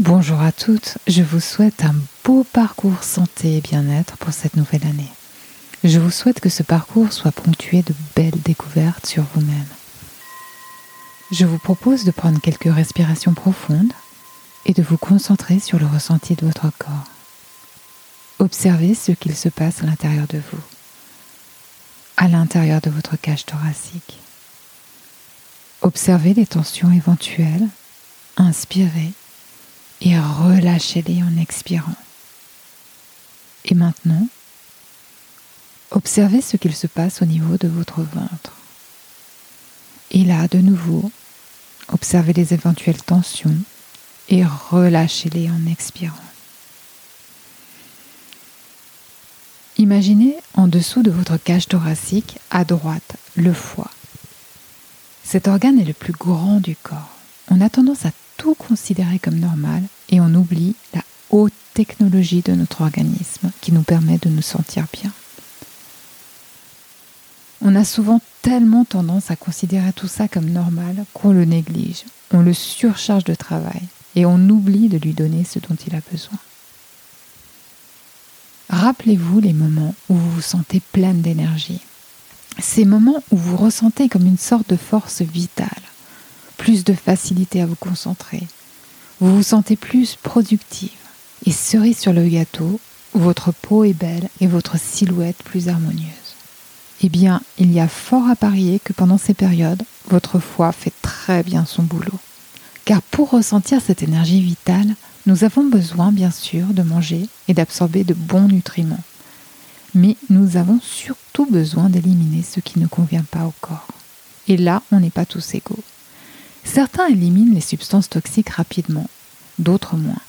Bonjour à toutes, je vous souhaite un beau parcours santé et bien-être pour cette nouvelle année. Je vous souhaite que ce parcours soit ponctué de belles découvertes sur vous-même. Je vous propose de prendre quelques respirations profondes et de vous concentrer sur le ressenti de votre corps. Observez ce qu'il se passe à l'intérieur de vous, à l'intérieur de votre cage thoracique. Observez les tensions éventuelles, inspirez et relâchez-les en expirant. Et maintenant, observez ce qu'il se passe au niveau de votre ventre. Et là, de nouveau, observez les éventuelles tensions et relâchez-les en expirant. Imaginez en dessous de votre cage thoracique, à droite, le foie. Cet organe est le plus grand du corps. On a tendance à tout considéré comme normal et on oublie la haute technologie de notre organisme qui nous permet de nous sentir bien. On a souvent tellement tendance à considérer tout ça comme normal qu'on le néglige, on le surcharge de travail et on oublie de lui donner ce dont il a besoin. Rappelez-vous les moments où vous vous sentez pleine d'énergie, ces moments où vous ressentez comme une sorte de force vitale, plus de facilité à vous concentrer. Vous vous sentez plus productive. Et cerise sur le gâteau, votre peau est belle et votre silhouette plus harmonieuse. Eh bien, il y a fort à parier que pendant ces périodes, votre foie fait très bien son boulot. Car pour ressentir cette énergie vitale, nous avons besoin bien sûr de manger et d'absorber de bons nutriments. Mais nous avons surtout besoin d'éliminer ce qui ne convient pas au corps. Et là, on n'est pas tous égaux. Certains éliminent les substances toxiques rapidement, d'autres moins.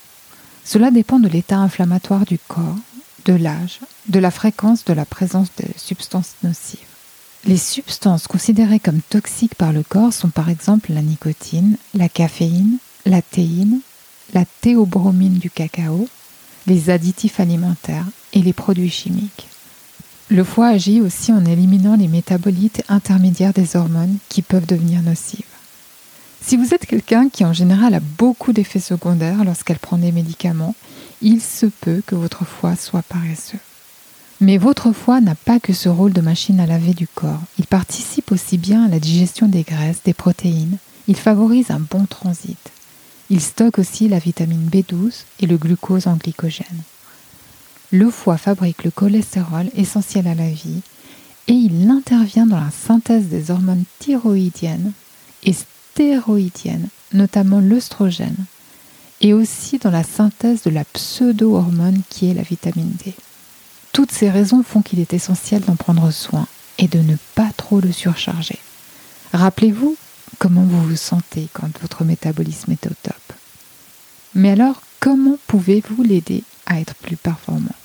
Cela dépend de l'état inflammatoire du corps, de l'âge, de la fréquence de la présence de substances nocives. Les substances considérées comme toxiques par le corps sont par exemple la nicotine, la caféine, la théine, la théobromine du cacao, les additifs alimentaires et les produits chimiques. Le foie agit aussi en éliminant les métabolites intermédiaires des hormones qui peuvent devenir nocives. Si vous êtes quelqu'un qui en général a beaucoup d'effets secondaires lorsqu'elle prend des médicaments, il se peut que votre foie soit paresseux. Mais votre foie n'a pas que ce rôle de machine à laver du corps. Il participe aussi bien à la digestion des graisses, des protéines. Il favorise un bon transit. Il stocke aussi la vitamine B12 et le glucose en glycogène. Le foie fabrique le cholestérol essentiel à la vie et il intervient dans la synthèse des hormones thyroïdiennes et stéroïdiennes, notamment l'œstrogène, et aussi dans la synthèse de la pseudo-hormone qui est la vitamine D. Toutes ces raisons font qu'il est essentiel d'en prendre soin et de ne pas trop le surcharger. Rappelez-vous comment vous vous sentez quand votre métabolisme est au top. Mais alors, comment pouvez-vous l'aider à être plus performant?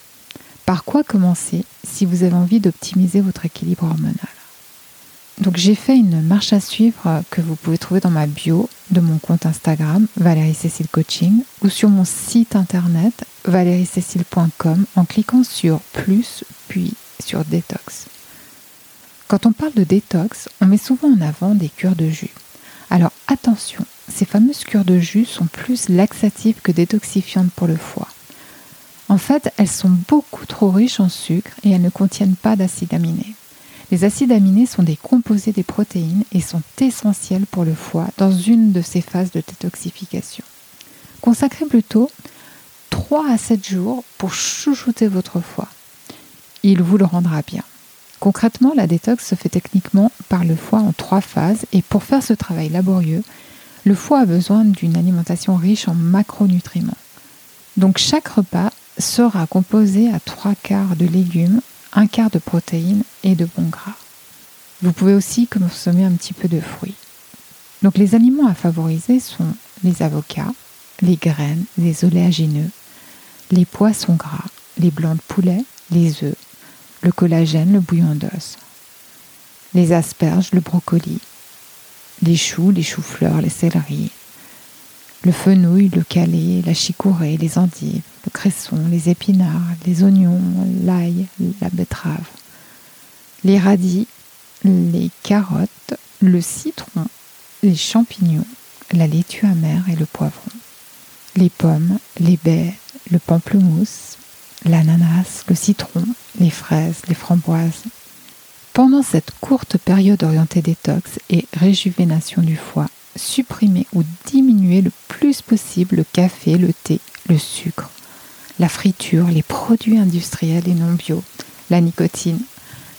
Par quoi commencer si vous avez envie d'optimiser votre équilibre hormonal? Donc j'ai fait une marche à suivre que vous pouvez trouver dans ma bio de mon compte Instagram Valérie Cécile Coaching ou sur mon site internet valeriecécile.com en cliquant sur plus puis sur détox. Quand on parle de détox, on met souvent en avant des cures de jus. Alors attention, ces fameuses cures de jus sont plus laxatives que détoxifiantes pour le foie. En fait, elles sont beaucoup trop riches en sucre et elles ne contiennent pas d'acides aminés. Les acides aminés sont des composés des protéines et sont essentiels pour le foie dans une de ses phases de détoxification. Consacrez plutôt 3 à 7 jours pour chouchouter votre foie. Il vous le rendra bien. Concrètement, la détox se fait techniquement par le foie en trois phases et pour faire ce travail laborieux, le foie a besoin d'une alimentation riche en macronutriments. Donc chaque repas sera composé à trois quarts de légumes, un quart de protéines et de bons gras. Vous pouvez aussi consommer un petit peu de fruits. Donc les aliments à favoriser sont les avocats, les graines, les oléagineux, les poissons gras, les blancs de poulet, les œufs, le collagène, le bouillon d'os, les asperges, le brocoli, les choux, les choux-fleurs, les céleris, le fenouil, le calet, la chicorée, les endives, le cresson, les épinards, les oignons, l'ail, la betterave, les radis, les carottes, le citron, les champignons, la laitue amère et le poivron. les pommes, les baies, le pamplemousse, l'ananas, le citron, les fraises, les framboises. Pendant cette courte période orientée détox et réjuvénation du foie, supprimez ou diminuez le plus possible le café, le thé, le sucre, la friture, les produits industriels et non bio, la nicotine,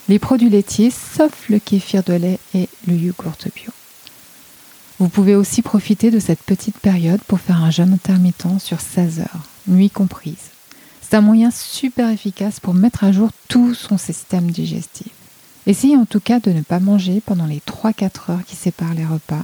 les produits laitiers sauf le kéfir de lait et le yogourt bio. Vous pouvez aussi profiter de cette petite période pour faire un jeûne intermittent sur 16 heures, nuit comprise. C'est un moyen super efficace pour mettre à jour tout son système digestif. Essayez en tout cas de ne pas manger pendant les 3-4 heures qui séparent les repas,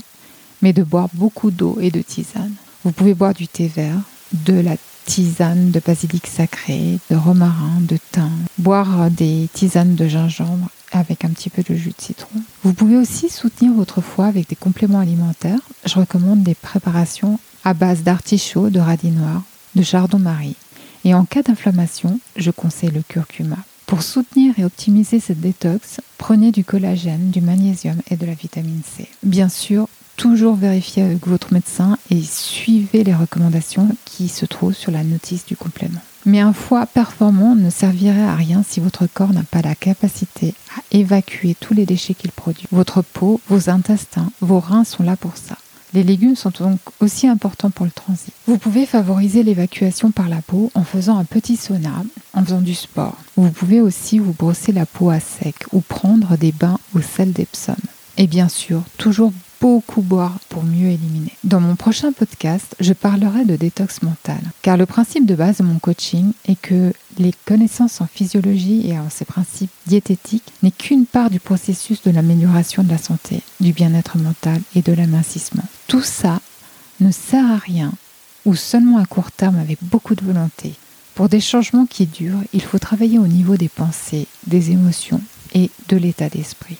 mais de boire beaucoup d'eau et de tisane. Vous pouvez boire du thé vert, de la tisane de basilic sacré, de romarin, de thym, boire des tisanes de gingembre avec un petit peu de jus de citron. Vous pouvez aussi soutenir votre foie avec des compléments alimentaires. Je recommande des préparations à base d'artichaut, de radis noir, de chardon-marie. Et en cas d'inflammation, je conseille le curcuma. Pour soutenir et optimiser cette détox, prenez du collagène, du magnésium et de la vitamine C. Bien sûr, toujours vérifiez avec votre médecin et suivez les recommandations qui se trouvent sur la notice du complément. Mais un foie performant ne servirait à rien si votre corps n'a pas la capacité à évacuer tous les déchets qu'il produit. Votre peau, vos intestins, vos reins sont là pour ça. Les légumes sont donc aussi importants pour le transit. Vous pouvez favoriser l'évacuation par la peau en faisant un petit sauna, en faisant du sport. Vous pouvez aussi vous brosser la peau à sec ou prendre des bains au sel d'Epsom. Et bien sûr, toujours beaucoup boire pour mieux éliminer. Dans mon prochain podcast, je parlerai de détox mental, car le principe de base de mon coaching est que les connaissances en physiologie et en ses principes diététiques n'est qu'une part du processus de l'amélioration de la santé, du bien-être mental et de l'amincissement. Tout ça ne sert à rien ou seulement à court terme avec beaucoup de volonté. Pour des changements qui durent, il faut travailler au niveau des pensées, des émotions et de l'état d'esprit.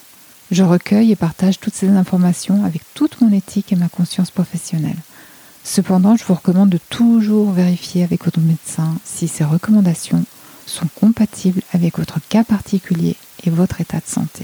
Je recueille et partage toutes ces informations avec toute mon éthique et ma conscience professionnelle. Cependant, je vous recommande de toujours vérifier avec votre médecin si ces recommandations sont compatibles avec votre cas particulier et votre état de santé.